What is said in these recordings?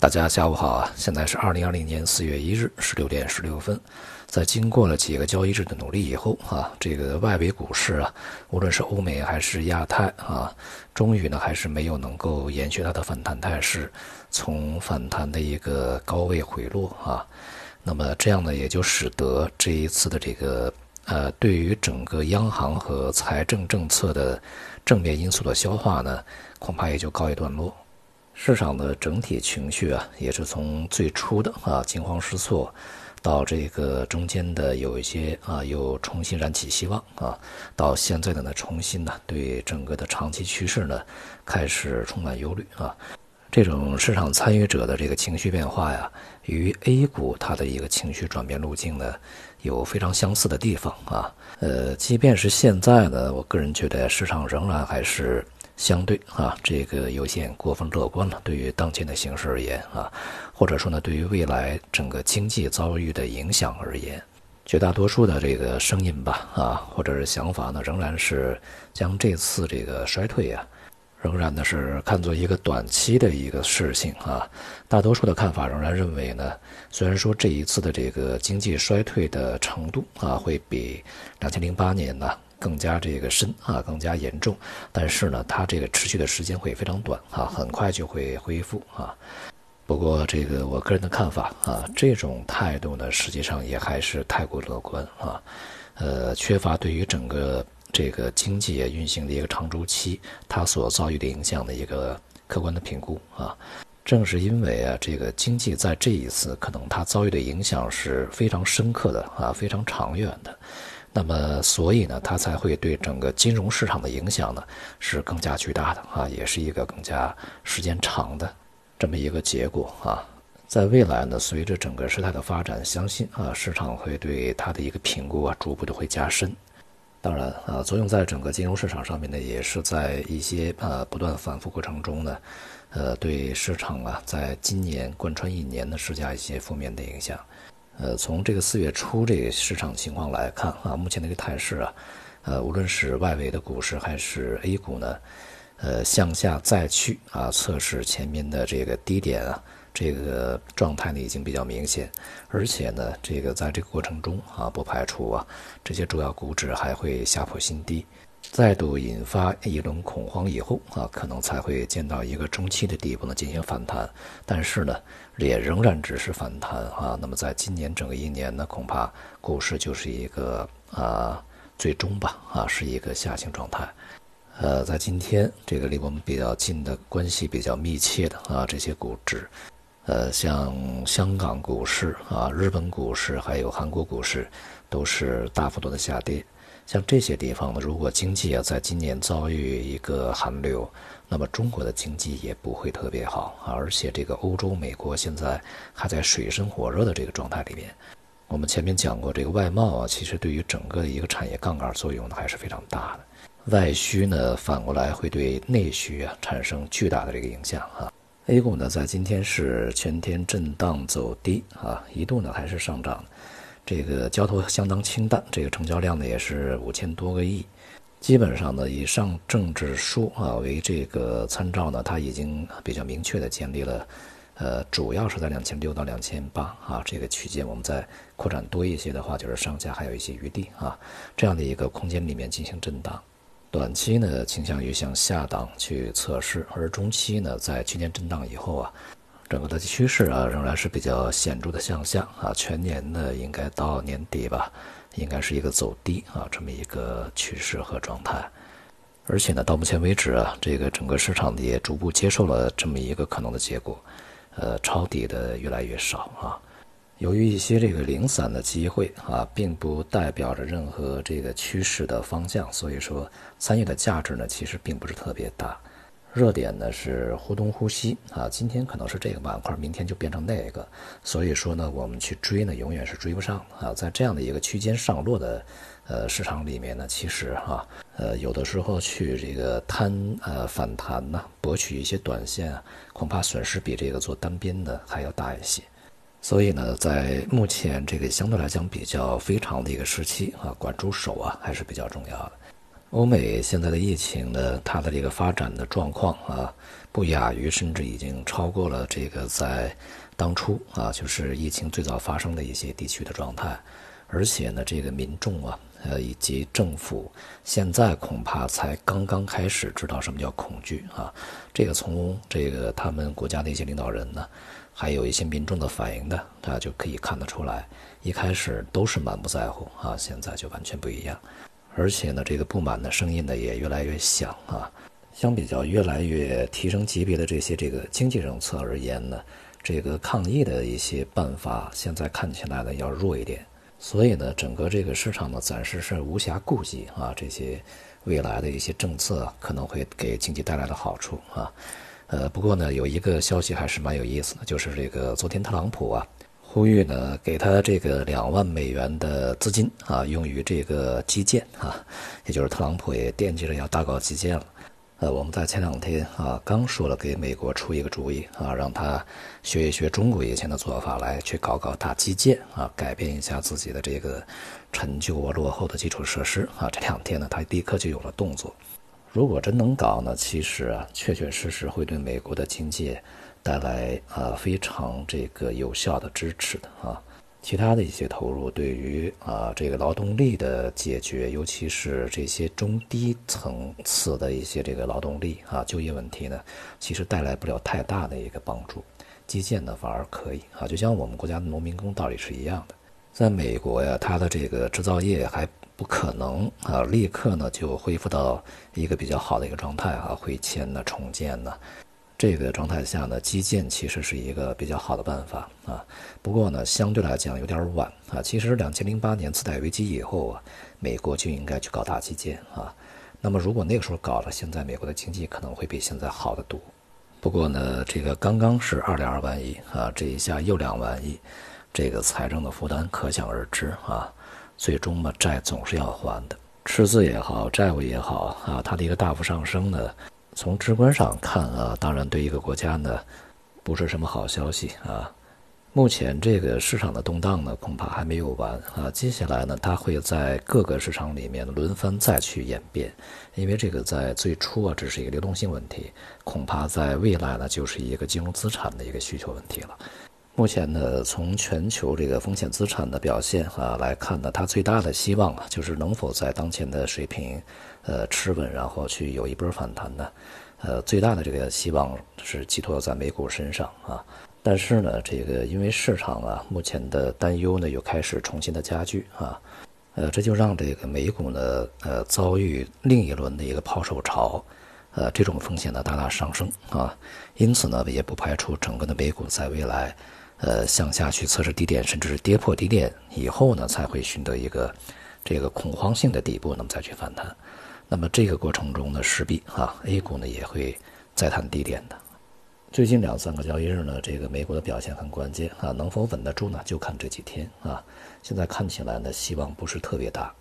大家下午好啊！现在是二零二零年四月一日十六点十六分，在经过了几个交易日的努力以后啊，这个外围股市啊，无论是欧美还是亚太啊，终于呢还是没有能够延续它的反弹态势，从反弹的一个高位回落啊，那么这样呢也就使得这一次的这个呃，对于整个央行和财政政策的正面因素的消化呢，恐怕也就告一段落。市场的整体情绪啊，也是从最初的啊惊慌失措，到这个中间的有一些啊又重新燃起希望啊，到现在的呢重新呢对整个的长期趋势呢开始充满忧虑啊。这种市场参与者的这个情绪变化呀，与 A 股它的一个情绪转变路径呢有非常相似的地方啊。呃，即便是现在呢，我个人觉得市场仍然还是。相对啊，这个有些过分乐观了。对于当前的形势而言啊，或者说呢，对于未来整个经济遭遇的影响而言，绝大多数的这个声音吧啊，或者是想法呢，仍然是将这次这个衰退啊，仍然呢是看作一个短期的一个事情啊。大多数的看法仍然认为呢，虽然说这一次的这个经济衰退的程度啊，会比两千零八年呢。更加这个深啊，更加严重，但是呢，它这个持续的时间会非常短啊，很快就会恢复啊。不过这个我个人的看法啊，这种态度呢，实际上也还是太过乐观啊，呃，缺乏对于整个这个经济运行的一个长周期它所遭遇的影响的一个客观的评估啊。正是因为啊，这个经济在这一次可能它遭遇的影响是非常深刻的啊，非常长远的。那么，所以呢，它才会对整个金融市场的影响呢是更加巨大的啊，也是一个更加时间长的这么一个结果啊。在未来呢，随着整个事态的发展，相信啊，市场会对它的一个评估啊，逐步的会加深。当然啊，作用在整个金融市场上面呢，也是在一些呃不断反复过程中呢，呃，对市场啊，在今年贯穿一年呢，施加一些负面的影响。呃，从这个四月初这个市场情况来看啊，目前的一个态势啊，呃，无论是外围的股市还是 A 股呢，呃，向下再去啊，测试前面的这个低点啊，这个状态呢已经比较明显，而且呢，这个在这个过程中啊，不排除啊，这些主要股指还会下破新低。再度引发一轮恐慌以后啊，可能才会见到一个中期的底部呢进行反弹，但是呢，也仍然只是反弹啊。那么在今年整个一年呢，恐怕股市就是一个啊，最终吧啊，是一个下行状态。呃，在今天这个离我们比较近的关系比较密切的啊这些股指，呃，像香港股市啊、日本股市还有韩国股市，都是大幅度的下跌。像这些地方呢，如果经济啊在今年遭遇一个寒流，那么中国的经济也不会特别好啊。而且这个欧洲、美国现在还在水深火热的这个状态里面。我们前面讲过，这个外贸啊，其实对于整个的一个产业杠杆作用呢还是非常大的。外需呢反过来会对内需啊产生巨大的这个影响啊。A 股呢在今天是全天震荡走低啊，一度呢还是上涨。这个交投相当清淡，这个成交量呢也是五千多个亿，基本上呢以上证指数啊为这个参照呢，它已经比较明确的建立了，呃，主要是在两千六到两千八啊这个区间，我们再扩展多一些的话，就是上下还有一些余地啊，这样的一个空间里面进行震荡，短期呢倾向于向下档去测试，而中期呢在区间震荡以后啊。整个的趋势啊，仍然是比较显著的向下啊，全年呢应该到年底吧，应该是一个走低啊这么一个趋势和状态，而且呢，到目前为止啊，这个整个市场也逐步接受了这么一个可能的结果，呃，抄底的越来越少啊。由于一些这个零散的机会啊，并不代表着任何这个趋势的方向，所以说参与的价值呢，其实并不是特别大。热点呢是呼东呼西啊，今天可能是这个板块，明天就变成那个，所以说呢，我们去追呢，永远是追不上啊。在这样的一个区间上落的呃市场里面呢，其实哈呃有的时候去这个贪呃反弹呢，博取一些短线啊，恐怕损失比这个做单边的还要大一些。所以呢，在目前这个相对来讲比较非常的一个时期啊，管住手啊还是比较重要的。欧美现在的疫情呢，它的这个发展的状况啊，不亚于甚至已经超过了这个在当初啊，就是疫情最早发生的一些地区的状态。而且呢，这个民众啊，呃，以及政府现在恐怕才刚刚开始知道什么叫恐惧啊。这个从这个他们国家的一些领导人呢，还有一些民众的反应呢，大家就可以看得出来，一开始都是满不在乎啊，现在就完全不一样。而且呢，这个不满的声音呢也越来越响啊。相比较越来越提升级别的这些这个经济政策而言呢，这个抗疫的一些办法现在看起来呢要弱一点。所以呢，整个这个市场呢暂时是无暇顾及啊这些未来的一些政策可能会给经济带来的好处啊。呃，不过呢，有一个消息还是蛮有意思的，就是这个昨天特朗普啊。呼吁呢，给他这个两万美元的资金啊，用于这个基建啊，也就是特朗普也惦记着要大搞基建了。呃，我们在前两天啊，刚说了给美国出一个主意啊，让他学一学中国以前的做法，来去搞搞大基建啊，改变一下自己的这个陈旧啊、落后的基础设施啊。这两天呢，他立刻就有了动作。如果真能搞呢，其实啊，确确实实会对美国的经济。带来啊非常这个有效的支持的啊，其他的一些投入对于啊这个劳动力的解决，尤其是这些中低层次的一些这个劳动力啊就业问题呢，其实带来不了太大的一个帮助。基建呢反而可以啊，就像我们国家的农民工道理是一样的。在美国呀，它的这个制造业还不可能啊立刻呢就恢复到一个比较好的一个状态啊，会迁呢重建呢。这个状态下呢，基建其实是一个比较好的办法啊。不过呢，相对来讲有点晚啊。其实两千零八年次贷危机以后啊，美国就应该去搞大基建啊。那么如果那个时候搞了，现在美国的经济可能会比现在好得多。不过呢，这个刚刚是二点二万亿啊，这一下又两万亿，这个财政的负担可想而知啊。最终嘛，债总是要还的，赤字也好，债务也好啊，它的一个大幅上升呢。从直观上看啊，当然对一个国家呢，不是什么好消息啊。目前这个市场的动荡呢，恐怕还没有完啊。接下来呢，它会在各个市场里面轮番再去演变，因为这个在最初啊，只是一个流动性问题，恐怕在未来呢，就是一个金融资产的一个需求问题了。目前呢，从全球这个风险资产的表现啊来看呢，它最大的希望啊，就是能否在当前的水平。呃，持稳，然后去有一波反弹呢？呃，最大的这个希望是寄托在美股身上啊。但是呢，这个因为市场啊，目前的担忧呢又开始重新的加剧啊。呃，这就让这个美股呢，呃，遭遇另一轮的一个抛售潮，呃，这种风险呢大大上升啊。因此呢，也不排除整个的美股在未来，呃，向下去测试低点，甚至是跌破低点以后呢，才会寻得一个这个恐慌性的底部，那么再去反弹。那么这个过程中呢，势必啊，A 股呢也会再探低点的。最近两三个交易日呢，这个美股的表现很关键啊，能否稳得住呢？就看这几天啊。现在看起来呢，希望不是特别大。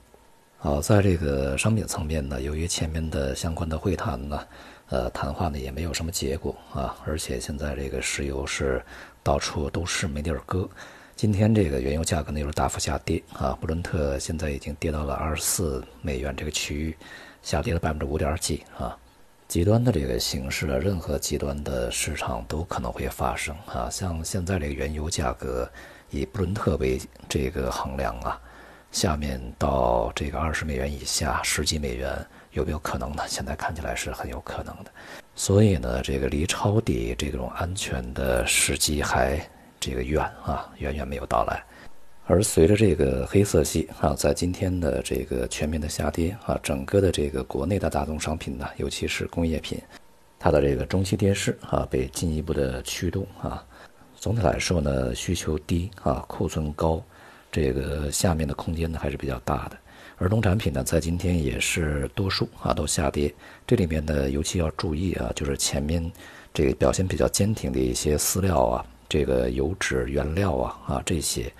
好，在这个商品层面呢，由于前面的相关的会谈呢，呃，谈话呢也没有什么结果啊，而且现在这个石油是到处都是没地儿搁。今天这个原油价格呢又是大幅下跌啊，布伦特现在已经跌到了二十四美元这个区域。下跌了百分之五点几啊！极端的这个形势啊，任何极端的市场都可能会发生啊。像现在这个原油价格以布伦特为这个衡量啊，下面到这个二十美元以下，十几美元有没有可能呢？现在看起来是很有可能的。所以呢，这个离抄底这种安全的时机还这个远啊，远远没有到来。而随着这个黑色系啊，在今天的这个全面的下跌啊，整个的这个国内的大宗商品呢，尤其是工业品，它的这个中期跌势啊，被进一步的驱动啊。总体来说呢，需求低啊，库存高，这个下面的空间呢还是比较大的。而农产品呢，在今天也是多数啊都下跌，这里面呢尤其要注意啊，就是前面这个表现比较坚挺的一些饲料啊，这个油脂原料啊啊这些。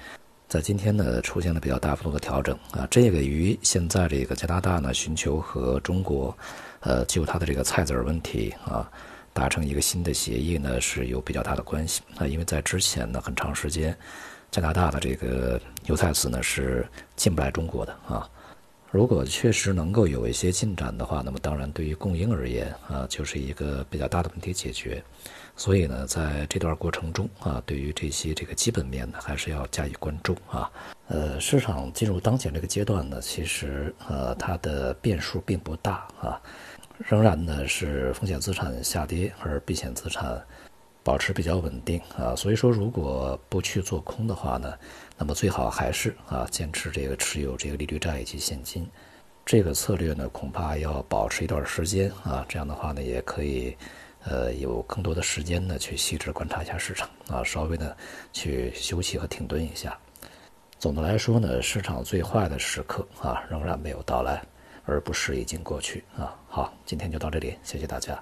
在今天呢，出现了比较大幅度的调整。啊，这个与现在这个加拿大呢寻求和中国，呃，就它的这个菜籽儿问题啊，达成一个新的协议呢是有比较大的关系。啊，因为在之前呢很长时间，加拿大的这个油菜籽呢是进不来中国的。啊，如果确实能够有一些进展的话，那么当然对于供应而言啊，就是一个比较大的问题解决。所以呢，在这段过程中啊，对于这些这个基本面呢，还是要加以关注啊。呃，市场进入当前这个阶段呢，其实呃它的变数并不大啊，仍然呢是风险资产下跌，而避险资产保持比较稳定啊。所以说，如果不去做空的话呢，那么最好还是啊坚持这个持有这个利率债以及现金，这个策略呢恐怕要保持一段时间啊。这样的话呢，也可以呃有更多的时间呢去细致观察一下市场啊，稍微呢去休息和停顿一下。总的来说呢，市场最坏的时刻啊仍然没有到来，而不是已经过去啊。好，今天就到这里，谢谢大家。